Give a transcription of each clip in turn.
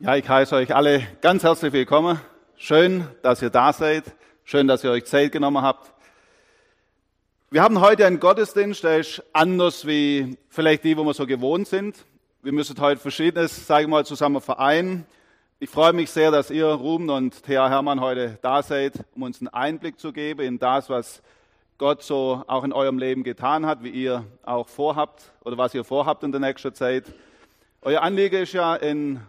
Ja, ich heiße euch alle ganz herzlich willkommen. Schön, dass ihr da seid. Schön, dass ihr euch Zeit genommen habt. Wir haben heute einen Gottesdienst, der ist anders wie vielleicht die, wo wir so gewohnt sind. Wir müssen heute Verschiedenes, sage ich mal, zusammen vereinen. Ich freue mich sehr, dass ihr, Ruben und Thea Hermann, heute da seid, um uns einen Einblick zu geben in das, was Gott so auch in eurem Leben getan hat, wie ihr auch vorhabt oder was ihr vorhabt in der nächsten Zeit. Euer Anliegen ist ja in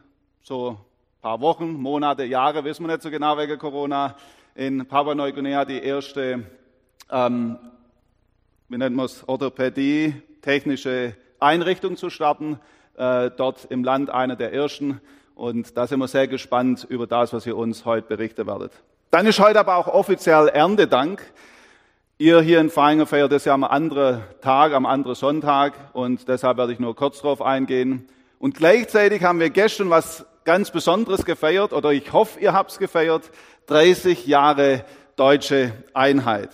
so ein paar Wochen, Monate, Jahre, wissen wir nicht so genau wegen Corona, in Papua-Neuguinea die erste, ähm, wie nennt man es, Orthopädie, technische Einrichtung zu starten. Äh, dort im Land einer der ersten. Und da sind wir sehr gespannt über das, was ihr uns heute berichten werdet. Dann ist heute aber auch offiziell Erntedank. Ihr hier in Feinger feiert das ja am anderen Tag, am anderen Sonntag und deshalb werde ich nur kurz darauf eingehen. Und gleichzeitig haben wir gestern was ganz Besonderes gefeiert, oder ich hoffe, ihr habt es gefeiert, 30 Jahre deutsche Einheit.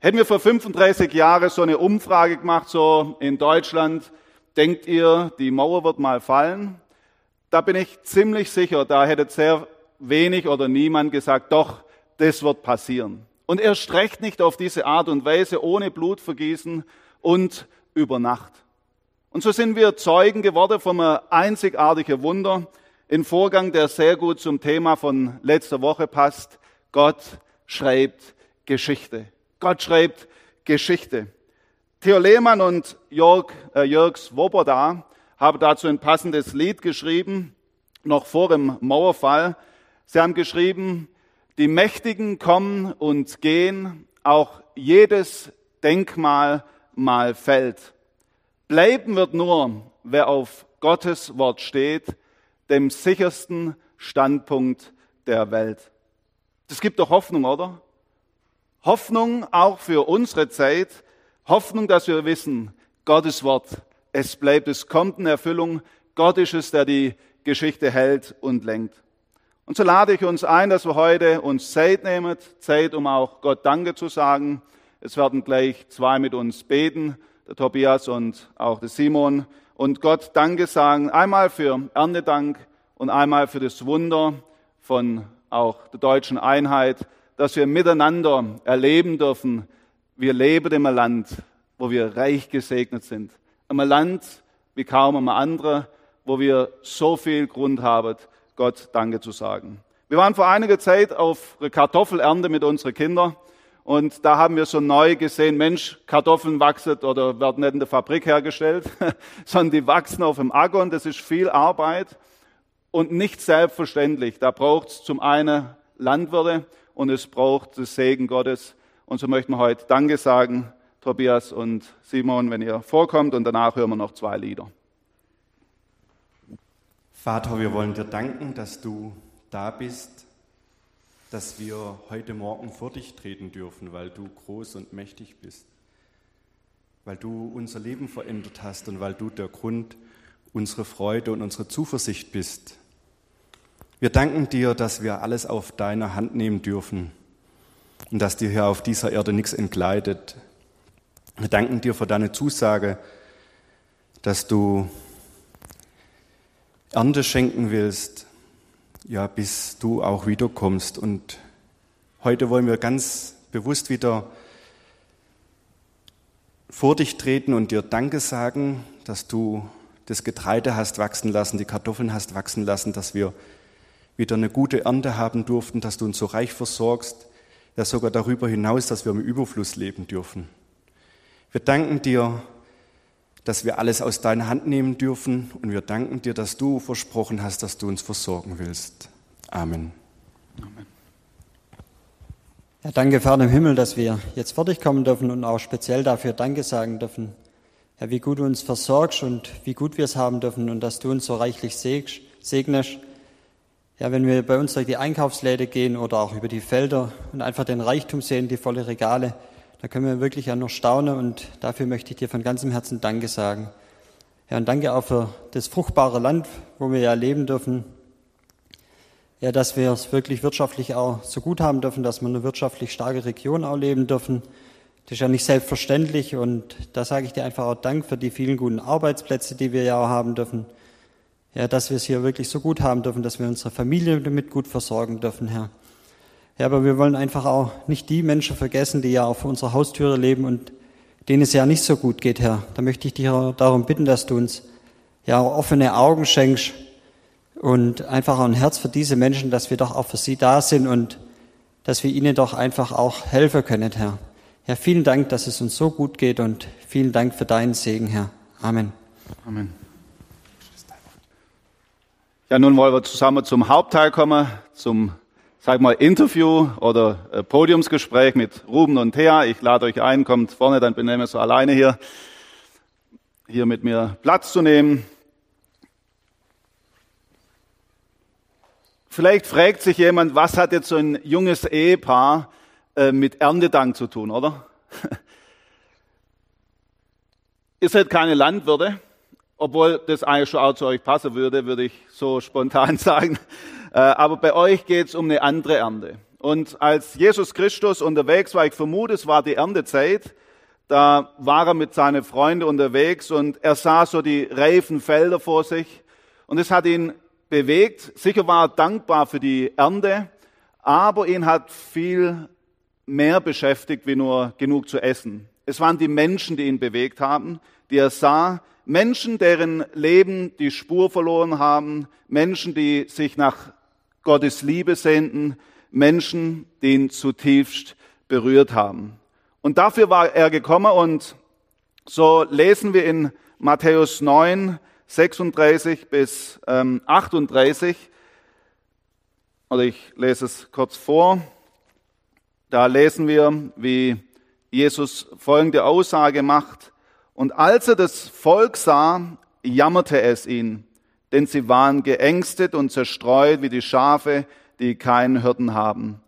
Hätten wir vor 35 Jahren so eine Umfrage gemacht, so in Deutschland, denkt ihr, die Mauer wird mal fallen? Da bin ich ziemlich sicher, da hätte sehr wenig oder niemand gesagt, doch, das wird passieren. Und er streckt nicht auf diese Art und Weise ohne Blutvergießen und über Nacht. Und so sind wir Zeugen geworden von einem einzigartigen Wunder, ein Vorgang, der sehr gut zum Thema von letzter Woche passt. Gott schreibt Geschichte. Gott schreibt Geschichte. Theo Lehmann und Jörg, äh, Jörg Swoboda haben dazu ein passendes Lied geschrieben, noch vor dem Mauerfall. Sie haben geschrieben, die Mächtigen kommen und gehen, auch jedes Denkmal mal fällt. Bleiben wird nur, wer auf Gottes Wort steht, dem sichersten Standpunkt der Welt. Das gibt doch Hoffnung, oder? Hoffnung auch für unsere Zeit. Hoffnung, dass wir wissen, Gottes Wort, es bleibt, es kommt in Erfüllung. Gott ist es, der die Geschichte hält und lenkt. Und so lade ich uns ein, dass wir heute uns Zeit nehmen, Zeit, um auch Gott Danke zu sagen. Es werden gleich zwei mit uns beten, der Tobias und auch der Simon, und Gott Danke sagen. Einmal für Erntedank und einmal für das Wunder von auch der deutschen Einheit, dass wir miteinander erleben dürfen, wir leben in einem Land, wo wir reich gesegnet sind. In einem Land wie kaum ein anderer, wo wir so viel Grund haben, Gott Danke zu sagen. Wir waren vor einiger Zeit auf Kartoffelernte mit unseren Kindern und da haben wir so neu gesehen, Mensch, Kartoffeln wachsen oder werden nicht in der Fabrik hergestellt, sondern die wachsen auf dem Acker und das ist viel Arbeit und nicht selbstverständlich. Da braucht es zum einen Landwirte und es braucht das Segen Gottes. Und so möchten wir heute Danke sagen, Tobias und Simon, wenn ihr vorkommt und danach hören wir noch zwei Lieder. Vater, wir wollen dir danken, dass du da bist, dass wir heute Morgen vor dich treten dürfen, weil du groß und mächtig bist, weil du unser Leben verändert hast und weil du der Grund unserer Freude und unserer Zuversicht bist. Wir danken dir, dass wir alles auf deiner Hand nehmen dürfen und dass dir hier auf dieser Erde nichts entgleitet. Wir danken dir für deine Zusage, dass du Ernte schenken willst, ja, bis du auch wiederkommst. Und heute wollen wir ganz bewusst wieder vor dich treten und dir Danke sagen, dass du das Getreide hast wachsen lassen, die Kartoffeln hast wachsen lassen, dass wir wieder eine gute Ernte haben durften, dass du uns so reich versorgst, ja sogar darüber hinaus, dass wir im Überfluss leben dürfen. Wir danken dir dass wir alles aus deiner Hand nehmen dürfen und wir danken dir, dass du versprochen hast, dass du uns versorgen willst. Amen. Amen. Ja, danke, Vater im Himmel, dass wir jetzt fertig kommen dürfen und auch speziell dafür Danke sagen dürfen. Ja, wie gut du uns versorgst und wie gut wir es haben dürfen und dass du uns so reichlich segnest. Ja, wenn wir bei uns durch die Einkaufsläde gehen oder auch über die Felder und einfach den Reichtum sehen, die volle Regale, da können wir wirklich ja nur staunen und dafür möchte ich dir von ganzem Herzen Danke sagen. Ja, und danke auch für das fruchtbare Land, wo wir ja leben dürfen. Ja, dass wir es wirklich wirtschaftlich auch so gut haben dürfen, dass wir eine wirtschaftlich starke Region auch leben dürfen. Das ist ja nicht selbstverständlich und da sage ich dir einfach auch Dank für die vielen guten Arbeitsplätze, die wir ja auch haben dürfen. Ja, dass wir es hier wirklich so gut haben dürfen, dass wir unsere Familie damit gut versorgen dürfen, Herr. Ja, aber wir wollen einfach auch nicht die Menschen vergessen, die ja auf unserer Haustüre leben und denen es ja nicht so gut geht, Herr. Da möchte ich dich darum bitten, dass du uns ja offene Augen schenkst und einfach auch ein Herz für diese Menschen, dass wir doch auch für sie da sind und dass wir ihnen doch einfach auch helfen können, Herr. Ja, vielen Dank, dass es uns so gut geht und vielen Dank für deinen Segen, Herr. Amen. Amen. Ja, nun wollen wir zusammen zum Hauptteil kommen, zum sag mal, Interview oder äh, Podiumsgespräch mit Ruben und Thea. Ich lade euch ein, kommt vorne, dann bin ich so alleine hier, hier mit mir Platz zu nehmen. Vielleicht fragt sich jemand, was hat jetzt so ein junges Ehepaar äh, mit Erntedank zu tun, oder? Ihr seid keine Landwirte, obwohl das eigentlich schon auch zu euch passen würde, würde ich so spontan sagen. Äh, aber bei euch geht es um eine andere Ernte. Und als Jesus Christus unterwegs war, ich vermute, es war die Erntezeit, da war er mit seinen Freunden unterwegs und er sah so die reifen Felder vor sich und es hat ihn bewegt. Sicher war er dankbar für die Ernte, aber ihn hat viel mehr beschäftigt, wie nur genug zu essen. Es waren die Menschen, die ihn bewegt haben, die er sah, Menschen, deren Leben die Spur verloren haben, Menschen, die sich nach Gottes Liebe senden, Menschen, die ihn zutiefst berührt haben. Und dafür war er gekommen und so lesen wir in Matthäus 9, 36 bis ähm, 38, oder ich lese es kurz vor, da lesen wir, wie Jesus folgende Aussage macht. Und als er das Volk sah, jammerte es ihn denn sie waren geängstet und zerstreut wie die Schafe, die keinen Hirten haben.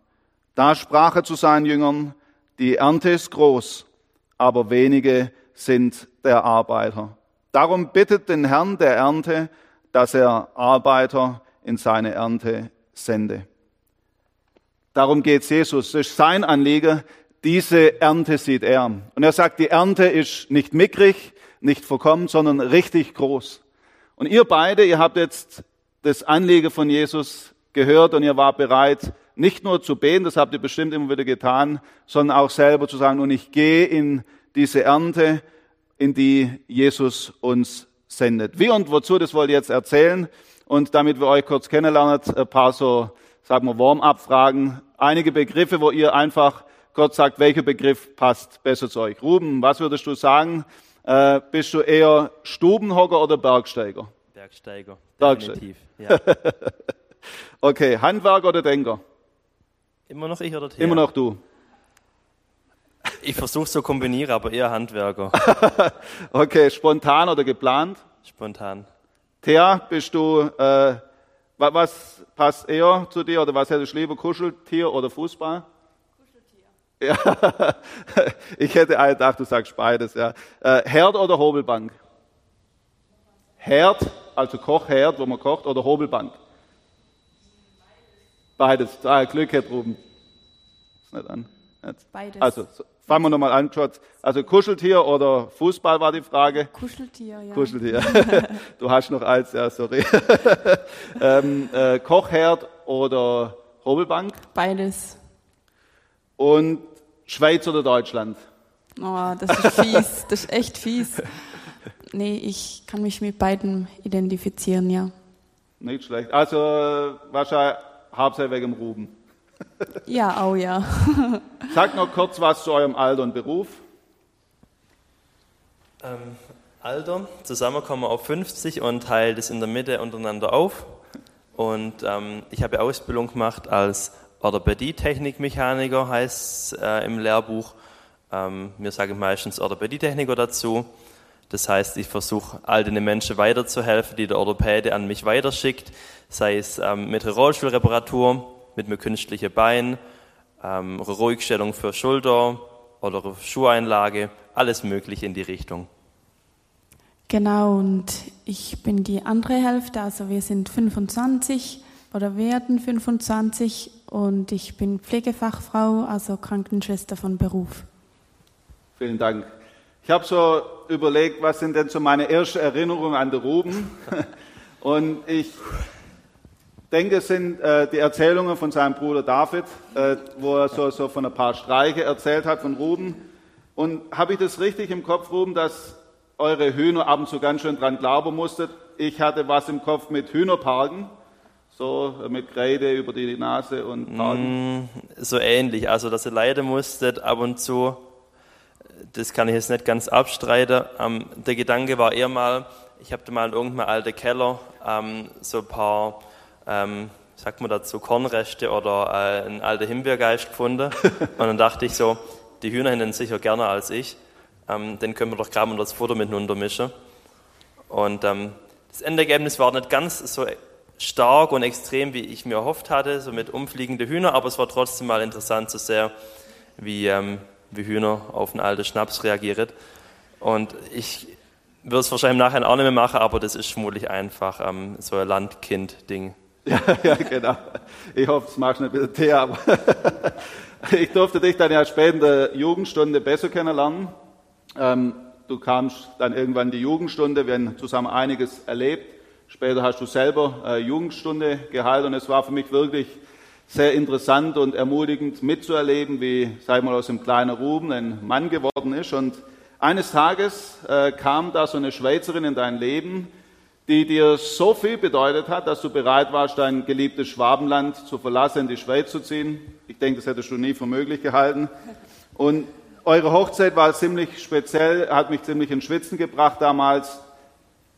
Da sprach er zu seinen Jüngern, die Ernte ist groß, aber wenige sind der Arbeiter. Darum bittet den Herrn der Ernte, dass er Arbeiter in seine Ernte sende. Darum geht Jesus. Das ist sein Anliegen. Diese Ernte sieht er. Und er sagt, die Ernte ist nicht mickrig, nicht verkommen, sondern richtig groß. Und ihr beide, ihr habt jetzt das Anliegen von Jesus gehört und ihr war bereit, nicht nur zu beten, das habt ihr bestimmt immer wieder getan, sondern auch selber zu sagen, und ich gehe in diese Ernte, in die Jesus uns sendet. Wie und wozu, das wollte ich jetzt erzählen. Und damit wir euch kurz kennenlernen, ein paar so, sagen wir, Warm-up-Fragen. Einige Begriffe, wo ihr einfach kurz sagt, welcher Begriff passt besser zu euch. Ruben, was würdest du sagen? Äh, bist du eher Stubenhocker oder Bergsteiger? Bergsteiger, definitiv. Ja. okay, Handwerker oder Denker? Immer noch ich oder Thea? Immer noch du. Ich versuche zu kombinieren, aber eher Handwerker. okay, spontan oder geplant? Spontan. Thea, bist du, äh, was passt eher zu dir oder was hättest du lieber, Kuscheltier oder Fußball? Ja, ich hätte gedacht, du sagst beides. Ja. Äh, Herd oder Hobelbank? Herd, also Kochherd, wo man kocht, oder Hobelbank? Beides. Ah, Glück hat Ruben. Ist nicht an. Jetzt. Beides. Also, fangen wir nochmal an, Schatz. Also Kuscheltier oder Fußball war die Frage. Kuscheltier, ja. Kuscheltier. du hast noch eins, ja, sorry. ähm, äh, Kochherd oder Hobelbank? Beides. Und Schweiz oder Deutschland? Oh, das ist fies. das ist echt fies. Nee, ich kann mich mit beiden identifizieren, ja. Nicht schlecht. Also wahrscheinlich hauptsächlich wegen dem Ruben. ja, auch ja. Sagt noch kurz was zu eurem Alter und Beruf. Ähm, Alter, zusammenkommen auf 50 und teilt es in der Mitte untereinander auf. Und ähm, ich habe Ausbildung gemacht als Orthopädie-Technikmechaniker heißt äh, im Lehrbuch. Ähm, wir sagen meistens Orthopädie-Techniker dazu. Das heißt, ich versuche all den Menschen weiterzuhelfen, die der Orthopäde an mich weiterschickt, sei es ähm, mit Rollstuhlreparatur, mit einem künstlichen Bein, ähm, Ruhigstellung für Schulter oder Schuheinlage, alles Mögliche in die Richtung. Genau, und ich bin die andere Hälfte, also wir sind 25 oder werden 25 und ich bin Pflegefachfrau, also Krankenschwester von Beruf. Vielen Dank. Ich habe so überlegt, was sind denn so meine ersten Erinnerungen an den Ruben? Und ich denke, es sind äh, die Erzählungen von seinem Bruder David, äh, wo er so, so von ein paar Streiche erzählt hat von Ruben. Und habe ich das richtig im Kopf, Ruben, dass eure Hühner ab und zu ganz schön dran glauben musstet? Ich hatte was im Kopf mit Hühnerparken, so äh, mit Kreide über die Nase und Parken. Mm, so ähnlich, also dass ihr leiden musstet ab und zu, das kann ich jetzt nicht ganz abstreiten. Ähm, der Gedanke war eher mal, ich habe da mal in irgendeinem alten Keller ähm, so ein paar, ähm, sagt man dazu, Kornreste oder äh, einen alten Himbeergeist gefunden. Und dann dachte ich so, die Hühner hätten sicher gerne als ich. Ähm, den können wir doch gerade mal das Futter miteinander mischen. Und ähm, das Endergebnis war nicht ganz so stark und extrem, wie ich mir erhofft hatte, so mit umfliegenden Hühner, aber es war trotzdem mal interessant zu sehen, wie, ähm, wie Hühner auf einen alten Schnaps reagieren. Und ich würde es wahrscheinlich nachher auch nicht mehr machen, aber das ist vermutlich einfach ähm, so ein Landkind-Ding. Ja, ja, genau. Ich hoffe, das machst nicht mit Tee, aber ich durfte dich dann ja später in der Jugendstunde besser kennenlernen. Ähm, du kamst dann irgendwann in die Jugendstunde, wir haben zusammen einiges erlebt. Später hast du selber äh, Jugendstunde gehalten und es war für mich wirklich sehr interessant und ermutigend mitzuerleben, wie, sag ich mal, aus dem kleinen Ruben ein Mann geworden ist. Und eines Tages äh, kam da so eine Schweizerin in dein Leben, die dir so viel bedeutet hat, dass du bereit warst, dein geliebtes Schwabenland zu verlassen, in die Schweiz zu ziehen. Ich denke, das hättest du nie für möglich gehalten. Und eure Hochzeit war ziemlich speziell, hat mich ziemlich in Schwitzen gebracht damals.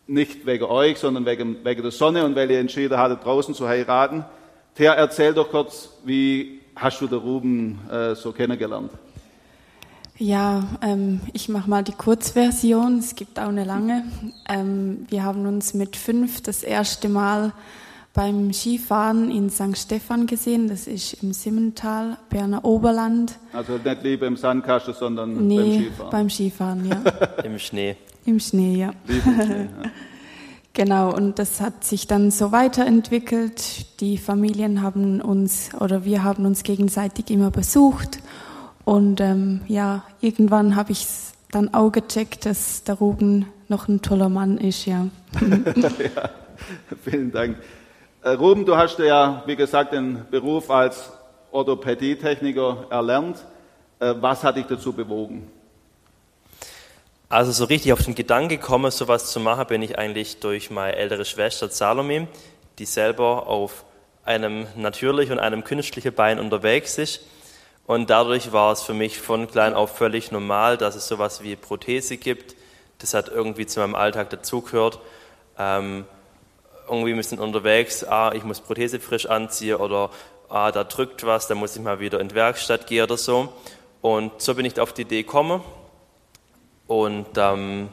Nicht wegen euch, sondern wegen, wegen der Sonne und weil ihr entschieden hattet, draußen zu heiraten. Thea, erzähl doch kurz, wie hast du den Ruben äh, so kennengelernt? Ja, ähm, ich mache mal die Kurzversion. Es gibt auch eine lange. Ähm, wir haben uns mit fünf das erste Mal beim Skifahren in St. Stephan gesehen. Das ist im Simmental, Berner Oberland. Also nicht lieber im Sandkasten, sondern nee, beim Skifahren. beim Skifahren, ja. Im Schnee. Im Schnee, ja. Schnee. Genau, und das hat sich dann so weiterentwickelt. Die Familien haben uns oder wir haben uns gegenseitig immer besucht. Und ähm, ja, irgendwann habe ich dann auch gecheckt, dass der Ruben noch ein toller Mann ist, ja. ja, vielen Dank. Äh, Ruben, du hast ja, wie gesagt, den Beruf als Orthopädietechniker erlernt. Äh, was hat dich dazu bewogen? Also so richtig auf den Gedanken gekommen, sowas zu machen, bin ich eigentlich durch meine ältere Schwester Salome, die selber auf einem natürlichen und einem künstlichen Bein unterwegs ist. Und dadurch war es für mich von klein auf völlig normal, dass es sowas wie Prothese gibt. Das hat irgendwie zu meinem Alltag dazugehört. Ähm, irgendwie wir sind unterwegs, ah, ich muss Prothese frisch anziehen oder ah, da drückt was, da muss ich mal wieder in die Werkstatt gehen oder so. Und so bin ich auf die Idee gekommen und ähm,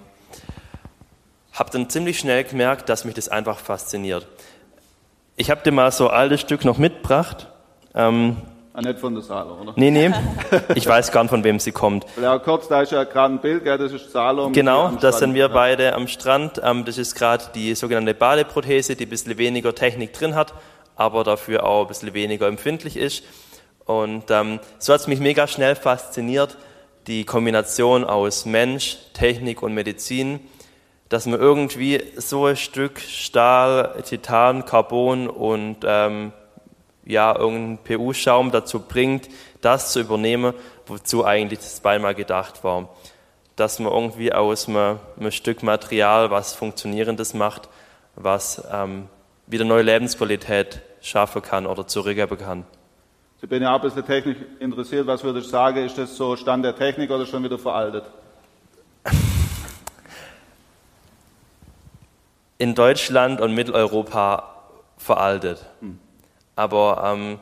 habe dann ziemlich schnell gemerkt, dass mich das einfach fasziniert. Ich habe dir mal so ein altes Stück noch mitgebracht. Ähm, Ah, nicht von der Salo, oder? nee, nee, ich weiß gar nicht, von wem sie kommt. Ja, kurz, da ist ja gerade ein Bild, gell, das ist Salom. Genau, das sind wir beide am Strand. Ähm, das ist gerade die sogenannte Badeprothese, die ein bisschen weniger Technik drin hat, aber dafür auch ein bisschen weniger empfindlich ist. Und ähm, so hat es mich mega schnell fasziniert, die Kombination aus Mensch, Technik und Medizin, dass man irgendwie so ein Stück Stahl, Titan, Carbon und ähm, ja, irgendeinen PU-Schaum dazu bringt, das zu übernehmen, wozu eigentlich das Bein mal gedacht war. Dass man irgendwie aus einem, einem Stück Material was Funktionierendes macht, was ähm, wieder neue Lebensqualität schaffen kann oder zurückgeben kann. Ich bin ja auch ein bisschen technisch interessiert. Was würdest du sagen, ist das so Stand der Technik oder schon wieder veraltet? In Deutschland und Mitteleuropa veraltet. Aber ähm,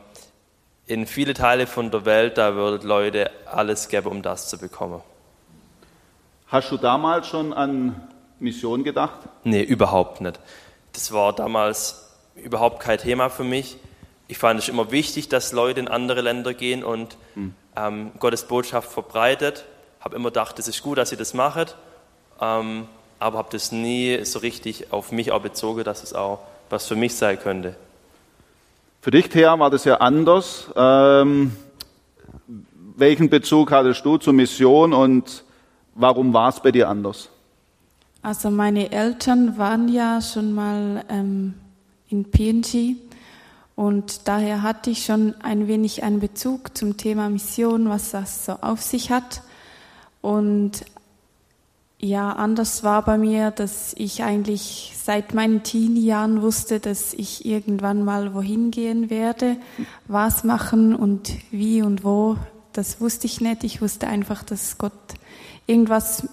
in viele Teile von der Welt, da würden Leute alles geben, um das zu bekommen. Hast du damals schon an Mission gedacht? Nee, überhaupt nicht. Das war damals überhaupt kein Thema für mich. Ich fand es immer wichtig, dass Leute in andere Länder gehen und ähm, Gottes Botschaft verbreitet. Habe immer gedacht, es ist gut, dass sie das machen, ähm, aber habe das nie so richtig auf mich auch bezogen, dass es auch was für mich sein könnte. Für dich, Thea, war das ja anders. Ähm, welchen Bezug hattest du zur Mission und warum war es bei dir anders? Also meine Eltern waren ja schon mal ähm, in PNG und daher hatte ich schon ein wenig einen Bezug zum Thema Mission, was das so auf sich hat. Und ja, anders war bei mir, dass ich eigentlich seit meinen Teenie-Jahren wusste, dass ich irgendwann mal wohin gehen werde, was machen und wie und wo. Das wusste ich nicht. Ich wusste einfach, dass Gott irgendwas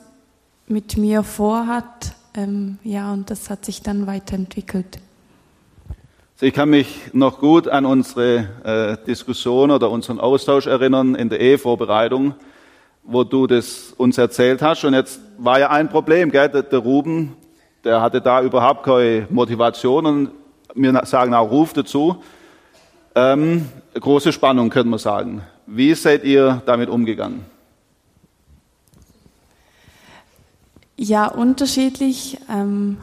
mit mir vorhat. Ähm, ja, und das hat sich dann weiterentwickelt. Ich kann mich noch gut an unsere äh, Diskussion oder unseren Austausch erinnern in der Ehevorbereitung wo du das uns erzählt hast. Und jetzt war ja ein Problem, gell? Der, der Ruben, der hatte da überhaupt keine Motivation und wir sagen auch Ruf dazu. Ähm, große Spannung, könnte man sagen. Wie seid ihr damit umgegangen? Ja, unterschiedlich. Ähm,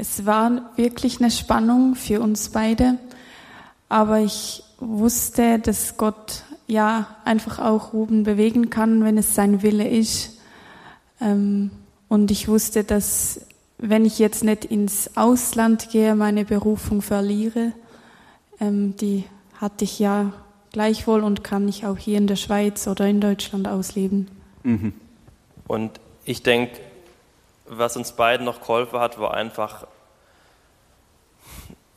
es war wirklich eine Spannung für uns beide, aber ich wusste, dass Gott ja einfach auch Ruben bewegen kann, wenn es sein Wille ist. Ähm, und ich wusste, dass wenn ich jetzt nicht ins Ausland gehe, meine Berufung verliere. Ähm, die hatte ich ja gleichwohl und kann ich auch hier in der Schweiz oder in Deutschland ausleben. Mhm. Und ich denke, was uns beiden noch geholfen hat, war einfach,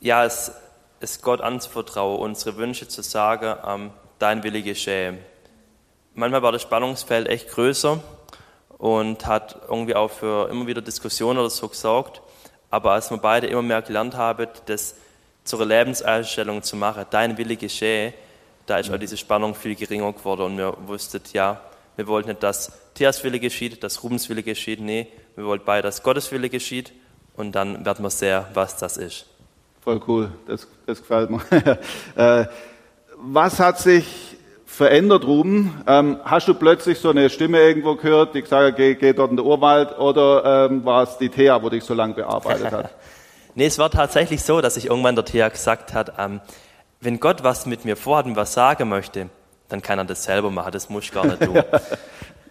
ja, es, es Gott anzuvertrauen, unsere Wünsche zu sagen, ähm, dein Wille geschehe. Manchmal war das Spannungsfeld echt größer und hat irgendwie auch für immer wieder Diskussionen oder so gesorgt. Aber als wir beide immer mehr gelernt haben, das zur Lebenseinstellung zu machen, dein Wille geschehe, da ist auch diese Spannung viel geringer geworden und wir wussten, ja, wir wollten nicht, dass Theas Wille geschieht, dass Rubens Wille geschieht, nee, wir wollten beide, dass Gottes Wille geschieht und dann werden wir sehen, was das ist. Voll cool, das, das gefällt mir. Äh, was hat sich verändert, Ruben? Ähm, hast du plötzlich so eine Stimme irgendwo gehört, die gesagt hat, geh, geh dort in den Urwald, oder ähm, war es die Thea, wo dich so lange bearbeitet hat? nee, es war tatsächlich so, dass ich irgendwann der Thea gesagt hat, ähm, wenn Gott was mit mir vorhat und was sagen möchte, dann kann er das selber machen, das muss ich gar nicht tun.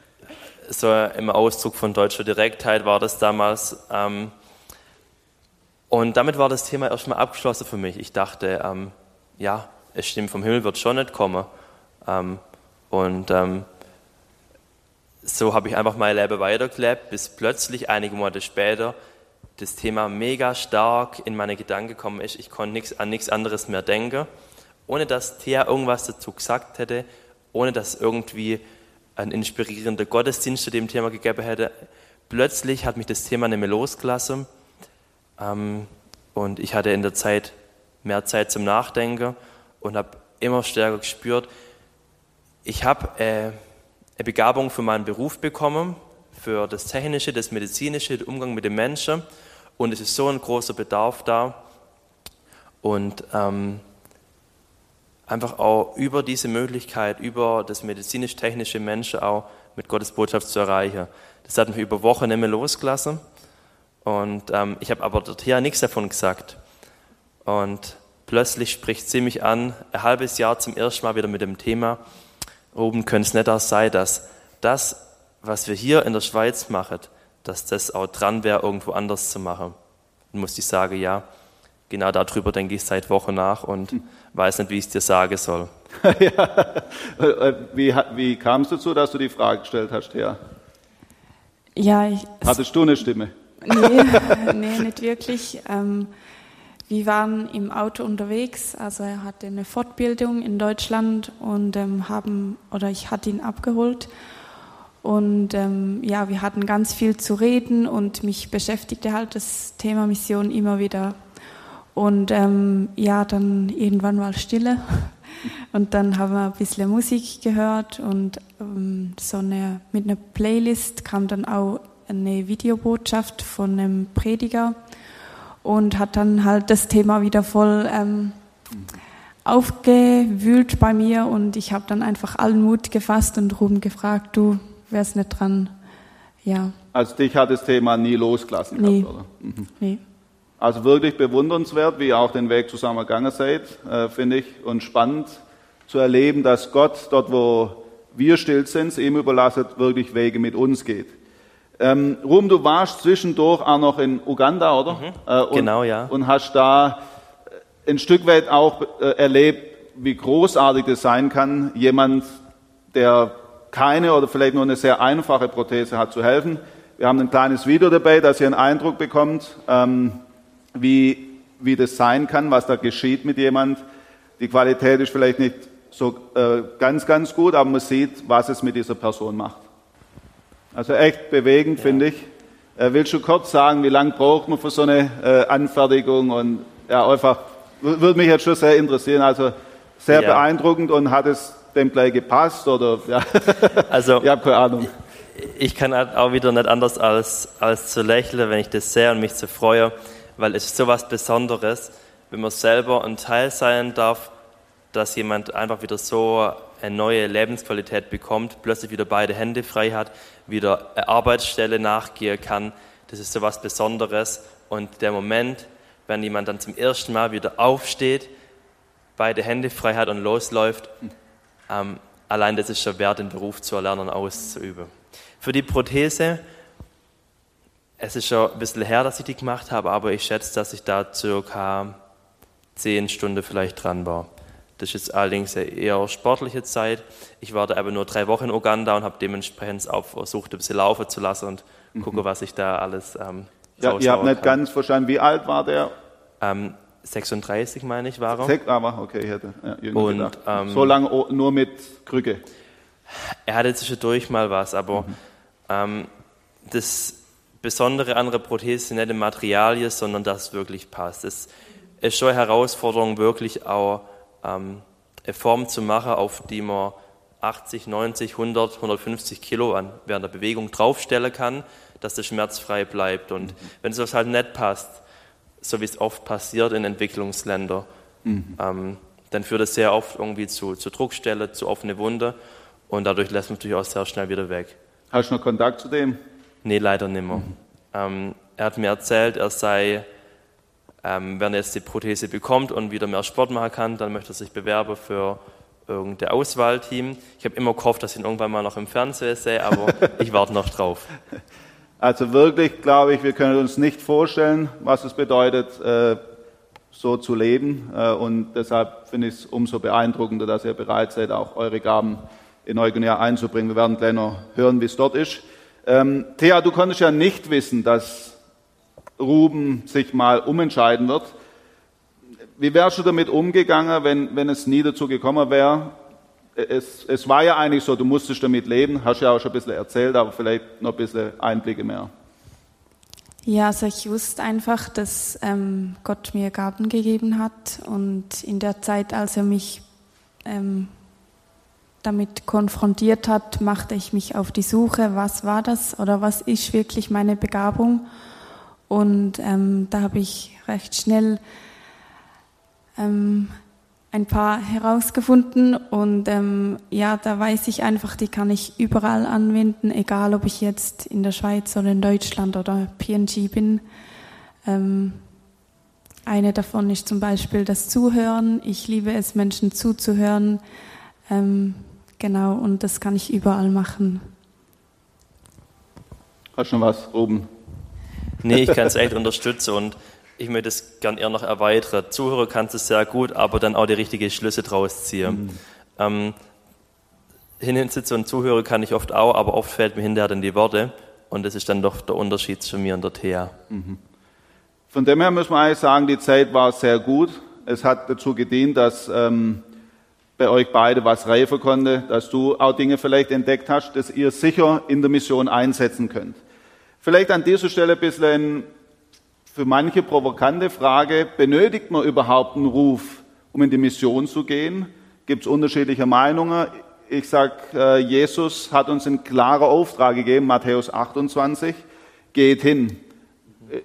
so im Ausdruck von deutscher Direktheit war das damals. Ähm, und damit war das Thema erstmal abgeschlossen für mich. Ich dachte, ähm, ja, es stimmt, vom Himmel wird schon nicht kommen. Ähm, und ähm, so habe ich einfach mein Leben weitergelebt, bis plötzlich einige Monate später das Thema mega stark in meine Gedanken gekommen ist. Ich konnte nix, an nichts anderes mehr denken, ohne dass Thea irgendwas dazu gesagt hätte, ohne dass irgendwie ein inspirierender Gottesdienst zu dem Thema gegeben hätte. Plötzlich hat mich das Thema nicht mehr losgelassen ähm, und ich hatte in der Zeit mehr Zeit zum Nachdenken und habe immer stärker gespürt, ich habe äh, eine Begabung für meinen Beruf bekommen, für das Technische, das Medizinische, den Umgang mit den Menschen. Und es ist so ein großer Bedarf da. Und ähm, einfach auch über diese Möglichkeit, über das medizinisch-technische Menschen auch mit Gottes Botschaft zu erreichen. Das hat mich über Wochen nicht mehr losgelassen. Und ähm, ich habe aber dort ja nichts davon gesagt. Und plötzlich spricht sie mich an, ein halbes Jahr zum ersten Mal wieder mit dem Thema, oben könnte es nicht auch sein, dass das, was wir hier in der Schweiz machen, dass das auch dran wäre, irgendwo anders zu machen. Dann musste ich sagen, ja, genau darüber denke ich seit Wochen nach und hm. weiß nicht, wie ich es dir sagen soll. ja. wie, wie kam es dazu, dass du die Frage gestellt hast, Thea? Ja, ich, Hattest du eine Stimme? Nee, nee nicht wirklich. Ähm, wir waren im Auto unterwegs, also er hatte eine Fortbildung in Deutschland und ähm, haben, oder ich hatte ihn abgeholt. Und ähm, ja, wir hatten ganz viel zu reden und mich beschäftigte halt das Thema Mission immer wieder. Und ähm, ja, dann irgendwann mal Stille. Und dann haben wir ein bisschen Musik gehört und ähm, so eine, mit einer Playlist kam dann auch eine Videobotschaft von einem Prediger und hat dann halt das Thema wieder voll ähm, aufgewühlt bei mir und ich habe dann einfach allen Mut gefasst und Ruben gefragt, du wärst nicht dran. Ja. Also dich hat das Thema nie losgelassen nee. gehabt, oder? Mhm. Nee. Also wirklich bewundernswert, wie ihr auch den Weg zusammen gegangen seid, äh, finde ich, und spannend zu erleben, dass Gott dort, wo wir still sind, ihm überlasset, wirklich Wege mit uns geht. Ähm, Ruben, du warst zwischendurch auch noch in Uganda, oder? Äh, und, Genau, ja. Und hast da äh, ein Stück weit auch äh, erlebt, wie großartig das sein kann, jemand, der keine oder vielleicht nur eine sehr einfache Prothese hat, zu helfen. Wir haben ein kleines Video dabei, dass ihr einen Eindruck bekommt, ähm, wie, wie das sein kann, was da geschieht mit jemand. Die Qualität ist vielleicht nicht so äh, ganz, ganz gut, aber man sieht, was es mit dieser Person macht. Also echt bewegend, finde ich. Äh, willst du kurz sagen, wie lange braucht man für so eine äh, Anfertigung? Und ja, einfach, würde mich jetzt schon sehr interessieren. Also sehr Ja. beeindruckend und hat es dem gleich gepasst? Oder ja, Also ich habe keine Ahnung. ich kann halt auch wieder nicht anders als, als zu lächeln, wenn ich das sehe und mich zu freue, weil es ist so was Besonderes, wenn man selber ein Teil sein darf, dass jemand einfach wieder so eine neue Lebensqualität bekommt, plötzlich wieder beide Hände frei hat, wieder eine Arbeitsstelle nachgehen kann. Das ist so was Besonderes. Und der Moment, wenn jemand dann zum ersten Mal wieder aufsteht, beide Hände frei hat und losläuft, ähm, allein das ist schon wert, den Beruf zu erlernen und auszuüben. Für die Prothese, es ist schon ein bisschen her, dass ich die gemacht habe, aber ich schätze, dass ich da circa zehn Stunden vielleicht dran war. Das ist jetzt allerdings eine eher sportliche Zeit. Ich war da aber nur drei Wochen in Uganda und habe dementsprechend auch versucht, ein bisschen laufen zu lassen und gucke, was ich da alles ähm, Ja, ihr habt nicht kann. ganz verstanden, wie alt war der? Ähm, 36, meine ich, war er. Sechs, aber okay, ich hätte ja, jünger Und, gedacht. ähm, so lange nur mit Krücke. Er hatte zwischendurch mal was, aber ähm, das Besondere an der Prothese nicht die Materialien, sondern dass es wirklich passt. Es ist schon eine Herausforderung, wirklich auch ähm, eine Form zu machen, auf die man 80, 90, 100, 150 Kilo an, während der Bewegung draufstellen kann, dass das schmerzfrei bleibt. Und wenn sowas halt nicht passt, so wie es oft passiert in Entwicklungsländern, ähm, dann führt es sehr oft irgendwie zu, zu Druckstelle, zu offene Wunde und dadurch lässt man natürlich auch sehr schnell wieder weg. Hast du noch Kontakt zu dem? Nee, leider nicht mehr. Ähm, er hat mir erzählt, er sei, ähm, wenn er jetzt die Prothese bekommt und wieder mehr Sport machen kann, dann möchte er sich bewerben für irgendein Auswahlteam. Ich habe immer gehofft, dass ich ihn irgendwann mal noch im Fernsehen sehe, aber ich warte noch drauf. Also wirklich, glaube ich, wir können uns nicht vorstellen, was es bedeutet, äh, so zu leben. Äh, und deshalb finde ich es umso beeindruckender, dass ihr bereit seid, auch eure Gaben in Neuguinea einzubringen. Wir werden gleich noch hören, wie es dort ist. Ähm, Thea, du konntest ja nicht wissen, dass Ruben sich mal umentscheiden wird. Wie wärst du damit umgegangen, wenn, wenn es nie dazu gekommen wäre? Es, es war ja eigentlich so, du musstest damit leben, hast ja auch schon ein bisschen erzählt, aber vielleicht noch ein bisschen Einblicke mehr. Ja, also ich wusste einfach, dass ähm, Gott mir Gaben gegeben hat und in der Zeit, als er mich ähm, damit konfrontiert hat, machte ich mich auf die Suche, was war das oder was ist wirklich meine Begabung. Und ähm, da habe ich recht schnell ähm, ein paar herausgefunden und ähm, ja, da weiß ich einfach, die kann ich überall anwenden, egal ob ich jetzt in der Schweiz oder in Deutschland oder PNG bin. Ähm, eine davon ist zum Beispiel das Zuhören. Ich liebe es, Menschen zuzuhören. Ähm, genau, und das kann ich überall machen. Hast du noch was, Ruben? Nee, ich kann es echt unterstützen und ich möchte es gern eher noch erweitern. Zuhörer kannst du sehr gut, aber dann auch die richtigen Schlüsse draus ziehen. Ähm, hinsitzen und Zuhörer kann ich oft auch, aber oft fällt mir hinterher dann die Worte und das ist dann doch der Unterschied zwischen mir und der Thea. Von dem her muss man eigentlich sagen, die Zeit war sehr gut. Es hat dazu gedient, dass ähm, bei euch beide was reifen konnte, dass du auch Dinge vielleicht entdeckt hast, dass ihr sicher in der Mission einsetzen könnt. Vielleicht an dieser Stelle ein bisschen für manche provokante Frage, benötigt man überhaupt einen Ruf, um in die Mission zu gehen? Gibt es unterschiedliche Meinungen? Ich sage, Jesus hat uns einen klaren Auftrag gegeben, Matthäus 28, geht hin.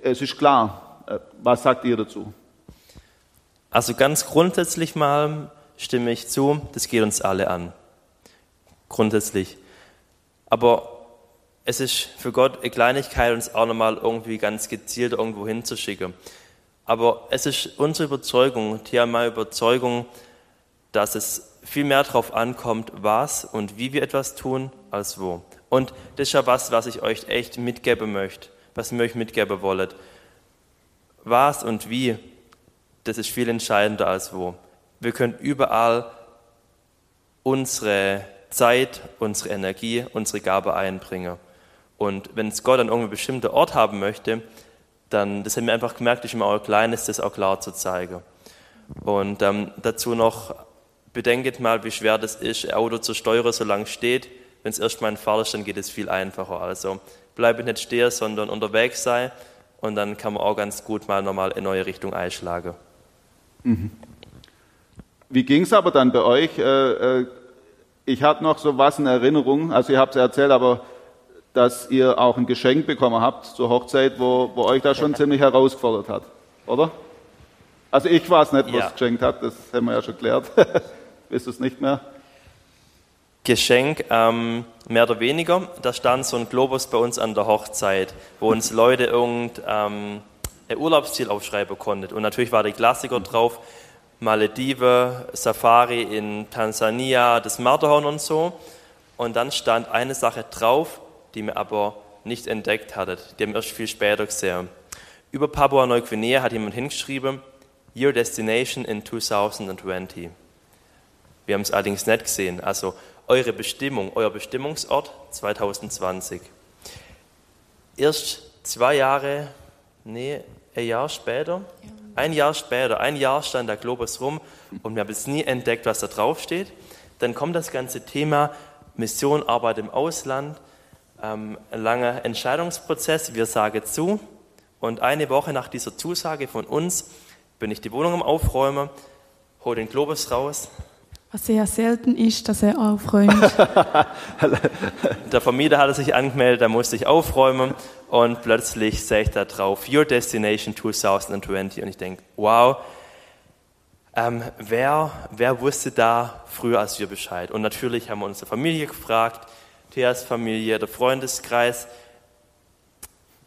Es ist klar. Äh, Was sagt ihr dazu? Also ganz grundsätzlich mal stimme ich zu, das geht uns alle an. Grundsätzlich. Aber es ist für Gott eine Kleinigkeit, uns auch nochmal irgendwie ganz gezielt irgendwo hinzuschicken. Aber es ist unsere Überzeugung, Thea, meine Überzeugung, dass es viel mehr darauf ankommt, was und wie wir etwas tun, als wo. Und das ist ja was, was ich euch echt mitgeben möchte, was ihr euch mitgeben wollt. Was und wie, das ist viel entscheidender als wo. Wir können überall unsere Zeit, unsere Energie, unsere Gabe einbringen. Und wenn es Gott an irgendeinem bestimmten Ort haben möchte, dann, das haben wir einfach gemerkt, ist immer auch klein, ist das auch klar zu zeigen. Und ähm, dazu noch, bedenket mal, wie schwer das ist, ein Auto zu steuern, solange es steht. Wenn es erstmal in Fahrt ist, dann geht es viel einfacher. Also bleibe nicht stehen, sondern unterwegs sein und dann kann man auch ganz gut mal nochmal in neue Richtung einschlagen. Mhm. Wie ging es aber dann bei euch? Äh, äh, ich habe noch so was in Erinnerung, also ihr habt es erzählt, aber dass ihr auch ein Geschenk bekommen habt zur Hochzeit, wo, wo euch das schon ziemlich herausgefordert hat, oder? Also ich weiß nicht, was ja. geschenkt hat, das haben wir ja schon geklärt. Wisst ihr es nicht mehr? Geschenk, ähm, mehr oder weniger. Da stand so ein Globus bei uns an der Hochzeit, wo uns Leute irgendein ähm, Urlaubsziel aufschreiben konnten. Und natürlich war der Klassiker drauf, Malediven, Safari in Tansania, das Matterhorn und so. Und dann stand eine Sache drauf, die mir aber nicht entdeckt hattet. Die haben erst viel später gesehen. Über Papua Neuguinea hat jemand hingeschrieben, Your Destination in 2020. Wir haben es allerdings nicht gesehen. Also eure Bestimmung, euer Bestimmungsort 2020. Erst zwei Jahre, nee, ein Jahr später, ein Jahr später, ein Jahr stand der Globus rum und wir haben jetzt nie entdeckt, was da drauf steht. Dann kommt das ganze Thema Mission, Arbeit im Ausland, ähm, ein langer Entscheidungsprozess, wir sagen zu und eine Woche nach dieser Zusage von uns bin ich die Wohnung am Aufräumen, hole den Globus raus. Was sehr selten ist, dass er aufräumt. Der Vermieter hatte sich angemeldet, da musste ich aufräumen und plötzlich sehe ich da drauf, Your Destination 2020 und ich denke, wow, ähm, wer, wer wusste da früher als wir Bescheid? Und natürlich haben wir unsere Familie gefragt, Theas Familie, der Freundeskreis.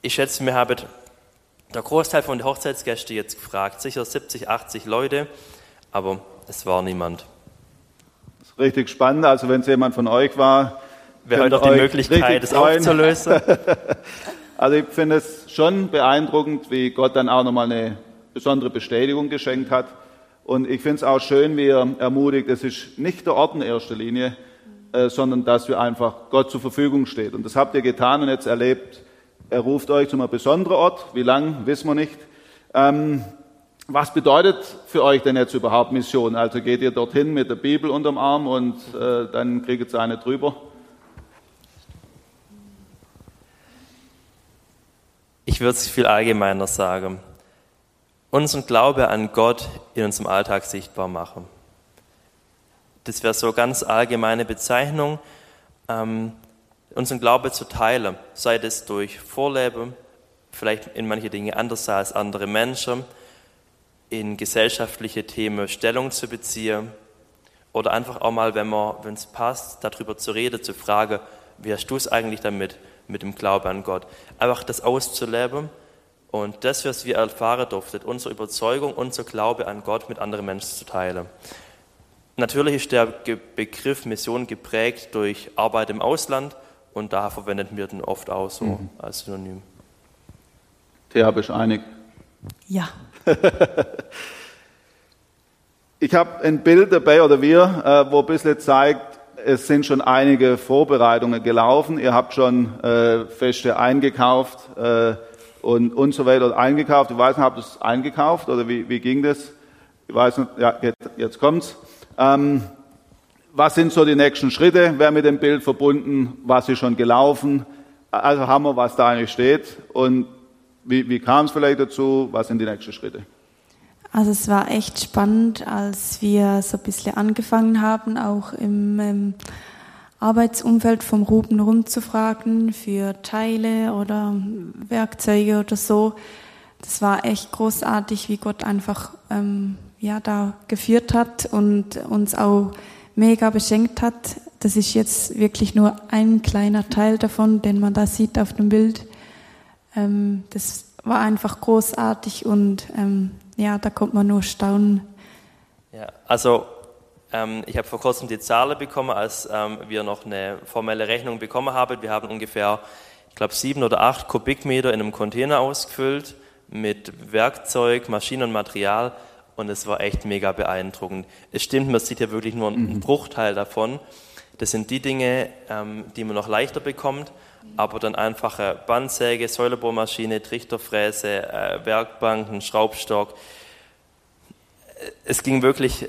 Ich schätze, wir haben der Großteil von den Hochzeitsgästen jetzt gefragt, sicher 70, 80 Leute, aber es war niemand. Richtig spannend. Also wenn es jemand von euch war, wäre heute auch die Möglichkeit, es aufzulösen. also ich finde es schon beeindruckend, wie Gott dann auch nochmal eine besondere Bestätigung geschenkt hat. Und ich finde es auch schön, wie er ermutigt, es ist nicht der Ort in erster Linie, äh, sondern dass wir einfach Gott zur Verfügung steht. Und das habt ihr getan und jetzt erlebt, er ruft euch zu einem besonderen Ort. Wie lang, wissen wir nicht. Ähm, was bedeutet für euch denn jetzt überhaupt Mission? Also geht ihr dorthin mit der Bibel unterm Arm und äh, dann kriegt ihr eine drüber? Ich würde es viel allgemeiner sagen. Unseren Glaube an Gott in unserem Alltag sichtbar machen. Das wäre so eine ganz allgemeine Bezeichnung. Ähm, unseren Glaube zu teilen, sei es durch Vorleben, vielleicht in manche Dinge anders als andere Menschen, in gesellschaftliche Themen Stellung zu beziehen oder einfach auch mal, wenn wenn es passt, darüber zu reden, zu fragen, wie hast du es eigentlich damit, mit dem Glauben an Gott? Einfach das auszuleben und das, was wir erfahren durften, unsere Überzeugung, unser Glaube an Gott mit anderen Menschen zu teilen. Natürlich ist der Begriff Mission geprägt durch Arbeit im Ausland und da verwendet wir den oft auch so mhm. als Synonym. Thea, bist du einig? Ja. ich habe ein Bild dabei, oder wir, äh, wo ein bisschen zeigt, es sind schon einige Vorbereitungen gelaufen. Ihr habt schon äh, Feste eingekauft äh, und, und so weiter eingekauft. Ich weiß nicht, habt ihr es eingekauft oder wie, wie ging das? Ich weiß nicht, ja, jetzt, jetzt kommt's. Ähm, was sind so die nächsten Schritte? Wer mit dem Bild verbunden? Was ist schon gelaufen? Also haben wir, was da eigentlich steht. Und wie, wie kam es vielleicht dazu? Was sind die nächsten Schritte? Also es war echt spannend, als wir so ein bisschen angefangen haben, auch im ähm, Arbeitsumfeld vom Ruben rumzufragen für Teile oder Werkzeuge oder so. Das war echt großartig, wie Gott einfach ähm, ja da geführt hat und uns auch mega beschenkt hat. Das ist jetzt wirklich nur ein kleiner Teil davon, den man da sieht auf dem Bild. Ähm, das war einfach großartig und ähm, ja, da kommt man nur staunen. Ja, also Ähm, ich habe vor kurzem die Zahlen bekommen, als ähm, wir noch eine formelle Rechnung bekommen haben. Wir haben ungefähr, ich glaube, sieben oder acht Kubikmeter in einem Container ausgefüllt mit Werkzeug, Maschinen und Material und es war echt mega beeindruckend. Es stimmt, man sieht ja wirklich nur einen Bruchteil davon. Das sind die Dinge, ähm, die man noch leichter bekommt, aber dann einfache Bandsäge, Säulerbohrmaschine, Trichterfräse, äh, Werkbank, ein Schraubstock. Es ging wirklich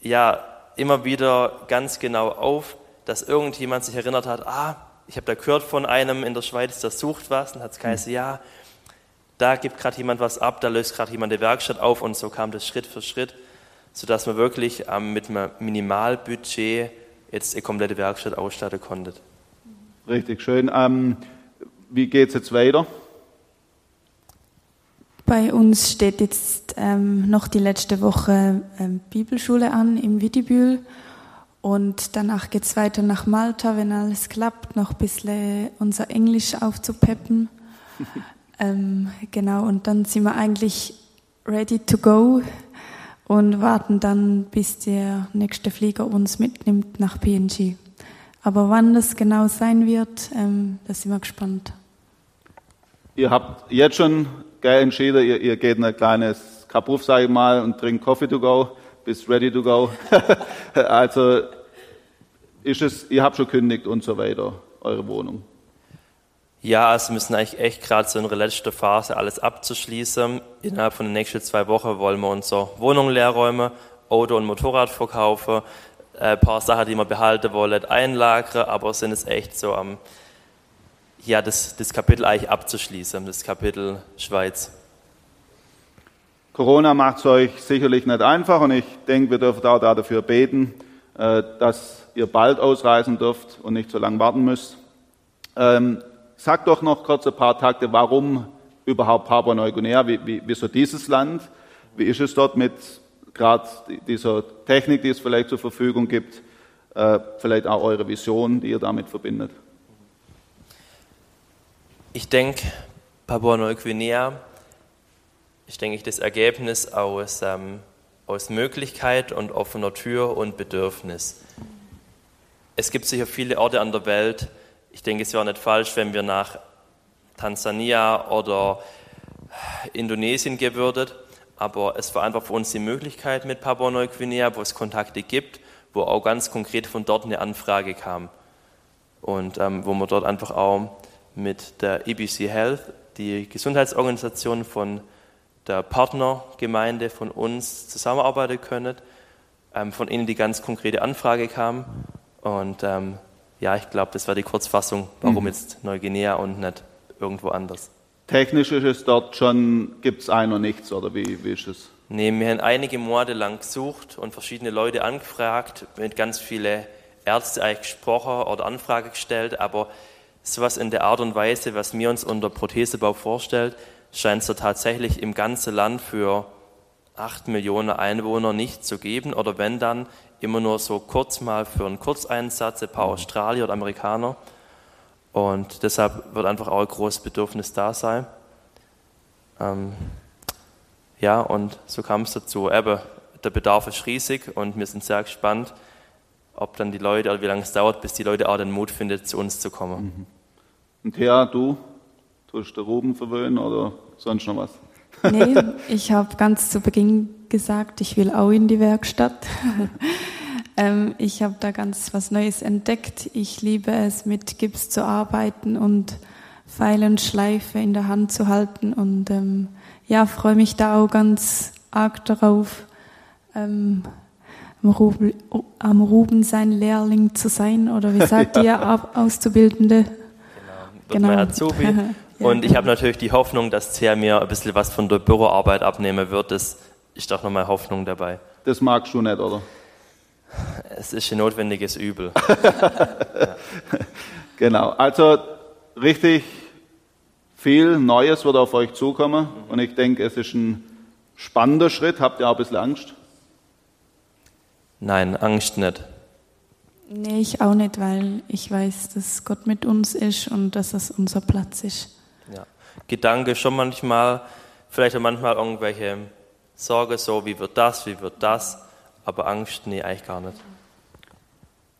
ja immer wieder ganz genau auf, dass irgendjemand sich erinnert hat, ah, ich habe da gehört von einem in der Schweiz, der sucht was, und hat es geheißen, ja, da gibt gerade jemand was ab, da löst gerade jemand die Werkstatt auf und so kam das Schritt für Schritt, sodass man wirklich ähm, mit einem Minimalbudget jetzt eine komplette Werkstatt ausstatten konnte. Richtig schön. Ähm, wie geht es jetzt weiter? Bei uns steht jetzt ähm, noch die letzte Woche ähm, Bibelschule an im Wittibühl und danach geht es weiter nach Malta, wenn alles klappt, noch ein bisschen unser Englisch aufzupeppen. ähm, genau, und dann sind wir eigentlich ready to go und warten dann, bis der nächste Flieger uns mitnimmt nach PNG. Aber wann das genau sein wird, ähm, da sind wir gespannt. Ihr habt jetzt schon entschieden, ihr, ihr geht in ein kleines Kapuff, sage ich mal, und trinkt Coffee to go, bist ready to go. also ist es, ihr habt schon kündigt und so weiter, eure Wohnung. Ja, also wir müssen eigentlich echt gerade so in der letzten Phase alles abzuschließen. Innerhalb von den nächsten zwei Wochen wollen wir unsere Wohnung leerräumen, Auto und Motorrad verkaufen, ein paar Sachen, die wir behalten wollen, einlagern, aber sind es echt so am, ja, das, das Kapitel eigentlich abzuschließen, das Kapitel Schweiz. Corona macht es euch sicherlich nicht einfach und ich denke, wir dürfen auch dafür beten, äh, dass ihr bald ausreisen dürft und nicht so lange warten müsst. Ähm, sag doch noch kurz ein paar Takte, warum überhaupt Papua-Neuguinea, wie, wie, wieso dieses Land, wie ist es dort mit gerade dieser Technik, die es vielleicht zur Verfügung gibt, äh, vielleicht auch eure Vision, die ihr damit verbindet. Ich denke, Papua-Neuguinea ist, denke das Ergebnis aus, ähm, aus Möglichkeit und offener Tür und Bedürfnis. Es gibt sicher viele Orte an der Welt. Ich denke, es wäre nicht falsch, wenn wir nach Tansania oder Indonesien gehen würden. Aber es war einfach für uns die Möglichkeit mit Papua-Neuguinea, wo es Kontakte gibt, wo auch ganz konkret von dort eine Anfrage kam. Und ähm, wo wir dort einfach auch mit der EBC Health, die Gesundheitsorganisation von der Partnergemeinde von uns zusammenarbeiten können, ähm, von ihnen die ganz konkrete Anfrage kam. Und ähm, ja, ich glaube, das war die Kurzfassung, warum mhm. jetzt Neuguinea und nicht irgendwo anders. Technisch ist es dort schon, gibt es ein oder nichts, oder wie, wie ist es? Nee, wir haben einige Monate lang gesucht und verschiedene Leute angefragt, mit ganz vielen Ärzten eigentlich gesprochen oder Anfrage gestellt, aber sowas in der Art und Weise, was wir uns unter Prothesebau vorstellt, scheint es da tatsächlich im ganzen Land für acht Millionen Einwohner nicht zu geben oder wenn dann immer nur so kurz mal für einen Kurzeinsatz, ein paar Australier oder Amerikaner. Und deshalb wird einfach auch ein großes Bedürfnis da sein. Ähm, ja, und so kam es dazu. Eben, der Bedarf ist riesig und wir sind sehr gespannt, ob dann die Leute, oder wie lange es dauert, bis die Leute auch den Mut finden, zu uns zu kommen. Mhm. Und Thea, du, tust du Ruben verwöhnen oder sonst noch was? Nee, ich habe ganz zu Beginn gesagt, ich will auch in die Werkstatt. Ähm, ich habe da ganz was Neues entdeckt. Ich liebe es, mit Gips zu arbeiten und Pfeil und Schleife in der Hand zu halten und ähm, ja, freue mich da auch ganz arg darauf, ähm, am, Ruben, am Ruben sein Lehrling zu sein oder wie sagt ihr, Auszubildende? Genau, genau. Azubi. Und ich habe natürlich die Hoffnung, dass CR mir ein bisschen was von der Büroarbeit abnehmen wird. Das ist doch nochmal Hoffnung dabei. Das magst du nicht, oder? Es ist ein notwendiges Übel. ja. Genau, also richtig viel Neues wird auf euch zukommen mhm. und ich denke, es ist ein spannender Schritt. Habt ihr auch ein bisschen Angst? Nein, Angst nicht. Nee, ich auch nicht, weil ich weiß, dass Gott mit uns ist und dass es unser Platz ist. Gedanke schon manchmal, vielleicht auch manchmal irgendwelche Sorge, so wie wird das, wie wird das. Aber Angst, nee, eigentlich gar nicht.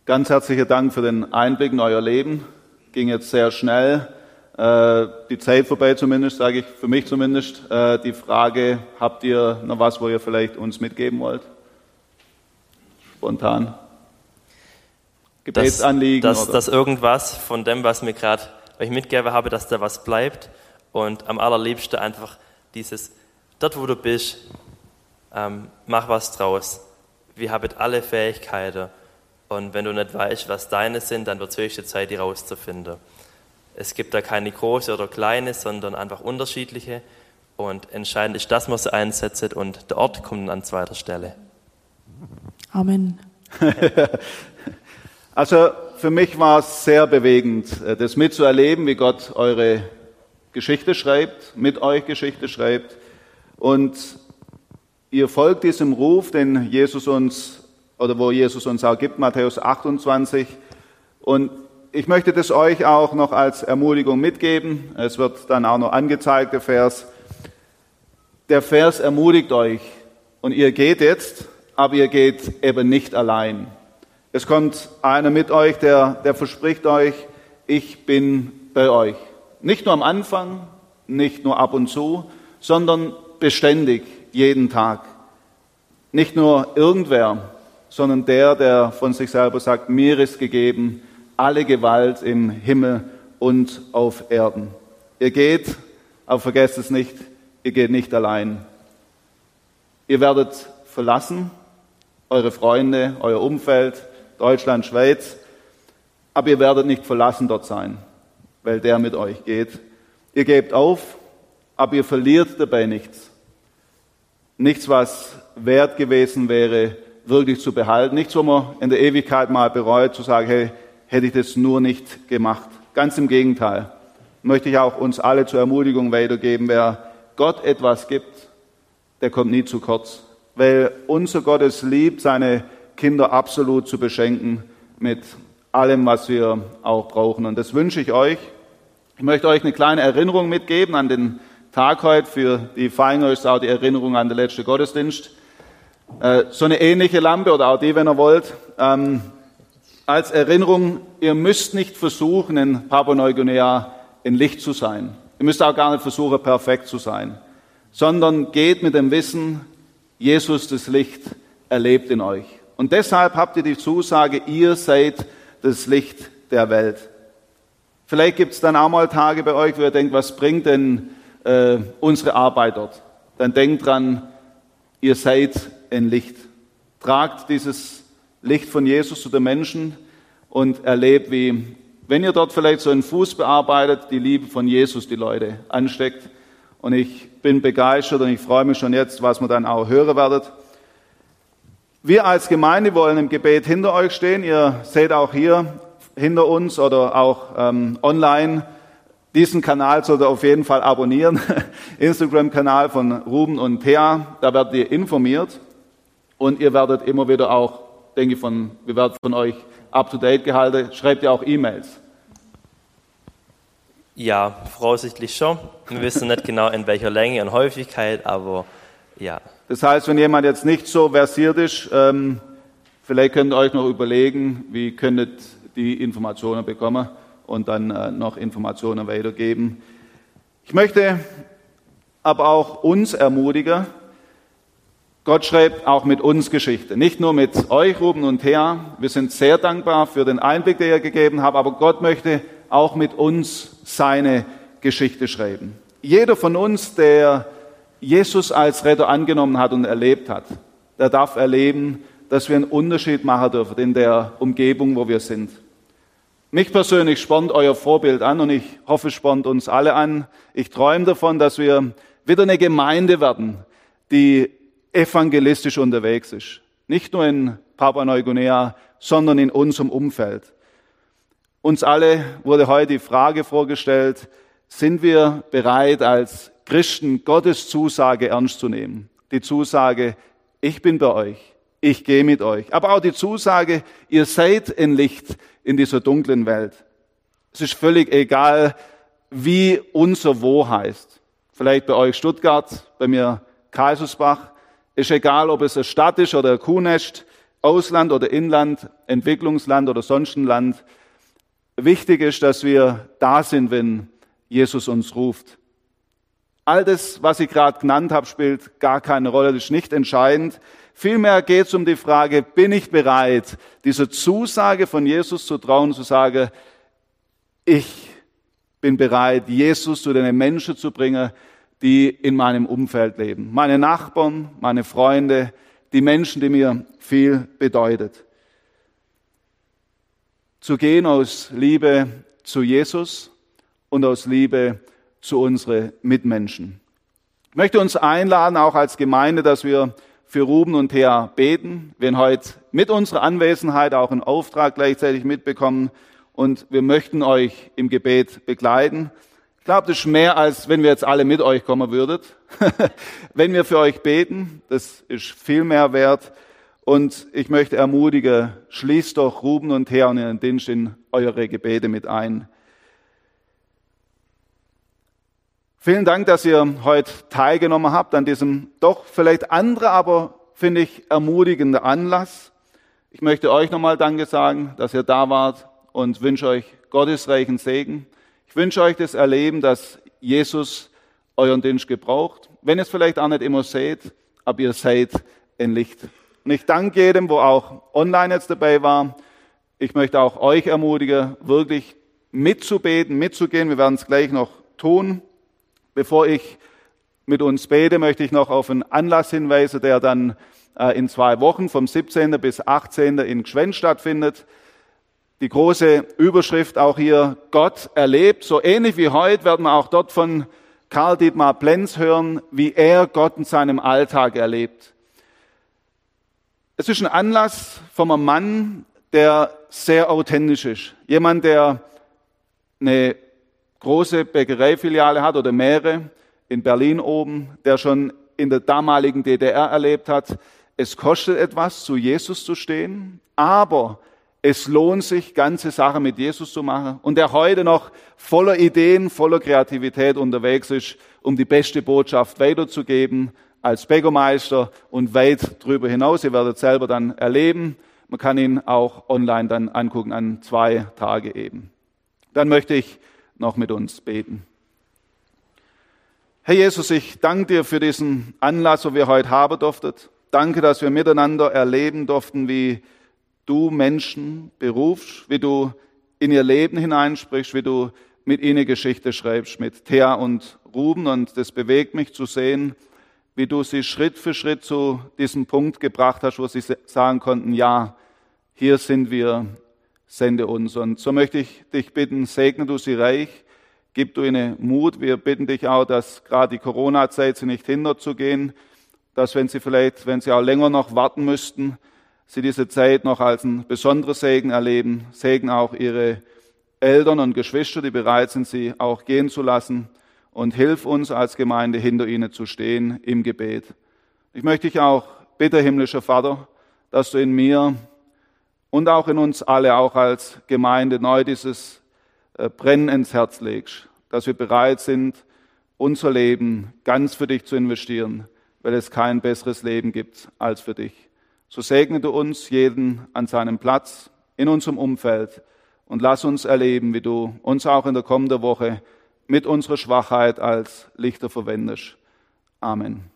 Ganz herzlichen Dank für den Einblick in euer Leben. Ging jetzt sehr schnell. Äh, die Zeit vorbei zumindest, sage ich für mich zumindest. Äh, die Frage, habt ihr noch was, wo ihr vielleicht uns mitgeben wollt? Spontan. Gebetsanliegen? Dass, dass, dass irgendwas von dem, was mir gerade euch mitgegeben habe, dass da was bleibt. Und am allerliebsten einfach dieses, dort wo du bist, ähm, mach was draus. Wir haben alle Fähigkeiten. Und wenn du nicht weißt, was deine sind, dann wird es höchste Zeit, die rauszufinden. Es gibt da keine große oder kleine, sondern einfach unterschiedliche. Und entscheidend ist, dass man sie einsetzt und der Ort kommt an zweiter Stelle. Amen. also für mich war es sehr bewegend, äh, das mitzuerleben, wie Gott eure Geschichte schreibt, mit euch Geschichte schreibt. Und ihr folgt diesem Ruf, den Jesus uns, oder wo Jesus uns auch gibt, Matthäus 28. Und ich möchte das euch auch noch als Ermutigung mitgeben. Es wird dann auch noch angezeigt, der Vers. Der Vers ermutigt euch. Und ihr geht jetzt, aber ihr geht eben nicht allein. Es kommt einer mit euch, der, der verspricht euch, ich bin bei euch. Nicht nur am Anfang, nicht nur ab und zu, sondern beständig, jeden Tag. Nicht nur irgendwer, sondern der, der von sich selber sagt, mir ist gegeben alle Gewalt im Himmel und auf Erden. Ihr geht, aber vergesst es nicht, ihr geht nicht allein. Ihr werdet verlassen, eure Freunde, euer Umfeld, Deutschland, Schweiz, aber ihr werdet nicht verlassen dort sein, weil der mit euch geht. Ihr gebt auf, aber ihr verliert dabei nichts. Nichts, was wert gewesen wäre, wirklich zu behalten. Nichts, wo man in der Ewigkeit mal bereut, zu sagen, hey, hätte ich das nur nicht gemacht. Ganz im Gegenteil. Möchte ich auch uns alle zur Ermutigung weitergeben. Wer Gott etwas gibt, der kommt nie zu kurz. Weil unser Gott es liebt, seine Kinder absolut zu beschenken mit allem, was wir auch brauchen. Und das wünsche ich euch. Ich möchte euch eine kleine Erinnerung mitgeben an den Tag heute. Für die Feinger ist auch die Erinnerung an den letzten Gottesdienst. Äh, so eine ähnliche Lampe oder auch die, wenn ihr wollt. Ähm, als Erinnerung, ihr müsst nicht versuchen, in Papua-Neuguinea in Licht zu sein. Ihr müsst auch gar nicht versuchen, perfekt zu sein, sondern geht mit dem Wissen, Jesus, das Licht, erlebt in euch. Und deshalb habt ihr die Zusage, ihr seid das Licht der Welt. Vielleicht gibt es dann auch mal Tage bei euch, wo ihr denkt, was bringt denn äh, unsere Arbeit dort? Dann denkt dran, ihr seid ein Licht. Tragt dieses Licht von Jesus zu den Menschen und erlebt, wie, wenn ihr dort vielleicht so einen Fuß bearbeitet, die Liebe von Jesus die Leute ansteckt. Und ich bin begeistert und ich freue mich schon jetzt, was wir dann auch hören werdet. Wir als Gemeinde wollen im Gebet hinter euch stehen. Ihr seht auch hier hinter uns oder auch ähm, online. Diesen Kanal solltet ihr auf jeden Fall abonnieren. Instagram-Kanal von Ruben und Thea. Da werdet ihr informiert. Und ihr werdet immer wieder auch, denke ich, von, wir werden von euch up to date gehalten. Schreibt ihr auch E-Mails? Ja, voraussichtlich schon. Wir wissen nicht genau in welcher Länge und Häufigkeit, aber ja. Das heißt, wenn jemand jetzt nicht so versiert ist, ähm, vielleicht könnt ihr euch noch überlegen, wie könntet die Informationen bekommen und dann äh, noch Informationen weitergeben. Ich möchte aber auch uns ermutigen, Gott schreibt auch mit uns Geschichte. Nicht nur mit euch, Ruben und Thea. Wir sind sehr dankbar für den Einblick, den ihr gegeben habt, aber Gott möchte auch mit uns seine Geschichte schreiben. Jeder von uns, der Jesus als Retter angenommen hat und erlebt hat, der darf erleben, dass wir einen Unterschied machen dürfen in der Umgebung, wo wir sind. Mich persönlich spornt euer Vorbild an und ich hoffe, spornt uns alle an. Ich träume davon, dass wir wieder eine Gemeinde werden, die evangelistisch unterwegs ist. Nicht nur in Papua-Neuguinea, sondern in unserem Umfeld. Uns alle wurde heute die Frage vorgestellt, sind wir bereit, als Christen Gottes Zusage ernst zu nehmen? Die Zusage, ich bin bei euch, ich gehe mit euch. Aber auch die Zusage, ihr seid ein Licht in dieser dunklen Welt. Es ist völlig egal, wie unser Wo heißt. Vielleicht bei euch Stuttgart, bei mir Kaisersbach. Ist egal, ob es eine Stadt ist oder ein Kuhnest, Ausland oder Inland, Entwicklungsland oder sonst ein Land. Wichtig ist, dass wir da sind, wenn Jesus uns ruft. All das, was ich gerade genannt habe, spielt gar keine Rolle, das ist nicht entscheidend. Vielmehr geht es um die Frage, bin ich bereit, dieser Zusage von Jesus zu trauen, zu sagen, ich bin bereit, Jesus zu den Menschen zu bringen, die in meinem Umfeld leben. Meine Nachbarn, meine Freunde, die Menschen, die mir viel bedeutet. Zu gehen aus Liebe zu Jesus und aus Liebe zu unseren Mitmenschen. Ich möchte uns einladen, auch als Gemeinde, dass wir für Ruben und Thea beten. Wir werden heute mit unserer Anwesenheit auch einen Auftrag gleichzeitig mitbekommen und wir möchten euch im Gebet begleiten. Ich glaube, das ist mehr, als wenn wir jetzt alle mit euch kommen würdet. wenn wir für euch beten, das ist viel mehr wert. Und ich möchte ermutigen, schließt doch Ruben und Thea und ihren Dienst in eure Gebete mit ein. Vielen Dank, dass ihr heute teilgenommen habt an diesem doch vielleicht andere, aber finde ich ermutigende Anlass. Ich möchte euch nochmal Danke sagen, dass ihr da wart und wünsche euch gottesreichen Segen. Ich wünsche euch das Erleben, dass Jesus euren Dienst gebraucht. Wenn ihr es vielleicht auch nicht immer seht, aber ihr seid ein Licht. Und ich danke jedem, wo auch online jetzt dabei war. Ich möchte auch euch ermutigen, wirklich mitzubeten, mitzugehen. Wir werden es gleich noch tun. Bevor ich mit uns bete, möchte ich noch auf einen Anlass hinweisen, der dann äh, in zwei Wochen vom 17. bis 18. in Gschwen stattfindet. Die große Überschrift auch hier, Gott erlebt. So ähnlich wie heute werden wir auch dort von Karl Dietmar Plenz hören, wie er Gott in seinem Alltag erlebt. Es ist ein Anlass von einem Mann, der sehr authentisch ist. Jemand, der eine große Bäckereifiliale hat oder mehrere in Berlin oben, der schon in der damaligen DDR erlebt hat, es kostet etwas, zu Jesus zu stehen, aber es lohnt sich, ganze Sachen mit Jesus zu machen und der heute noch voller Ideen, voller Kreativität unterwegs ist, um die beste Botschaft weiterzugeben als Bäckermeister und weit drüber hinaus. Ihr werdet selber dann erleben. Man kann ihn auch online dann angucken an zwei Tage eben. Dann möchte ich noch mit uns beten. Herr Jesus, ich danke dir für diesen Anlass, wo wir heute haben durften. Danke, dass wir miteinander erleben durften, wie du Menschen berufst, wie du in ihr Leben hineinsprichst, wie du mit ihnen Geschichte schreibst, mit Thea und Ruben. Und das bewegt mich zu sehen, wie du sie Schritt für Schritt zu diesem Punkt gebracht hast, wo sie sagen konnten, ja, hier sind wir, sende uns. Und so möchte ich dich bitten, segne du sie reich, gib du ihnen Mut. Wir bitten dich auch, dass gerade die Corona-Zeit sie nicht hindert zu gehen, dass wenn sie vielleicht, wenn sie auch länger noch warten müssten, sie diese Zeit noch als ein besonderes Segen erleben. Segen auch ihre Eltern und Geschwister, die bereit sind, sie auch gehen zu lassen. Und hilf uns als Gemeinde, hinter ihnen zu stehen im Gebet. Ich möchte dich auch bitten, himmlischer Vater, dass du in mir und auch in uns alle, auch als Gemeinde, neu dieses äh, Brennen ins Herz legst, dass wir bereit sind, unser Leben ganz für dich zu investieren, weil es kein besseres Leben gibt als für dich. So segne du uns jeden an seinem Platz, in unserem Umfeld und lass uns erleben, wie du uns auch in der kommenden Woche mit unserer Schwachheit als Lichter verwendest. Amen.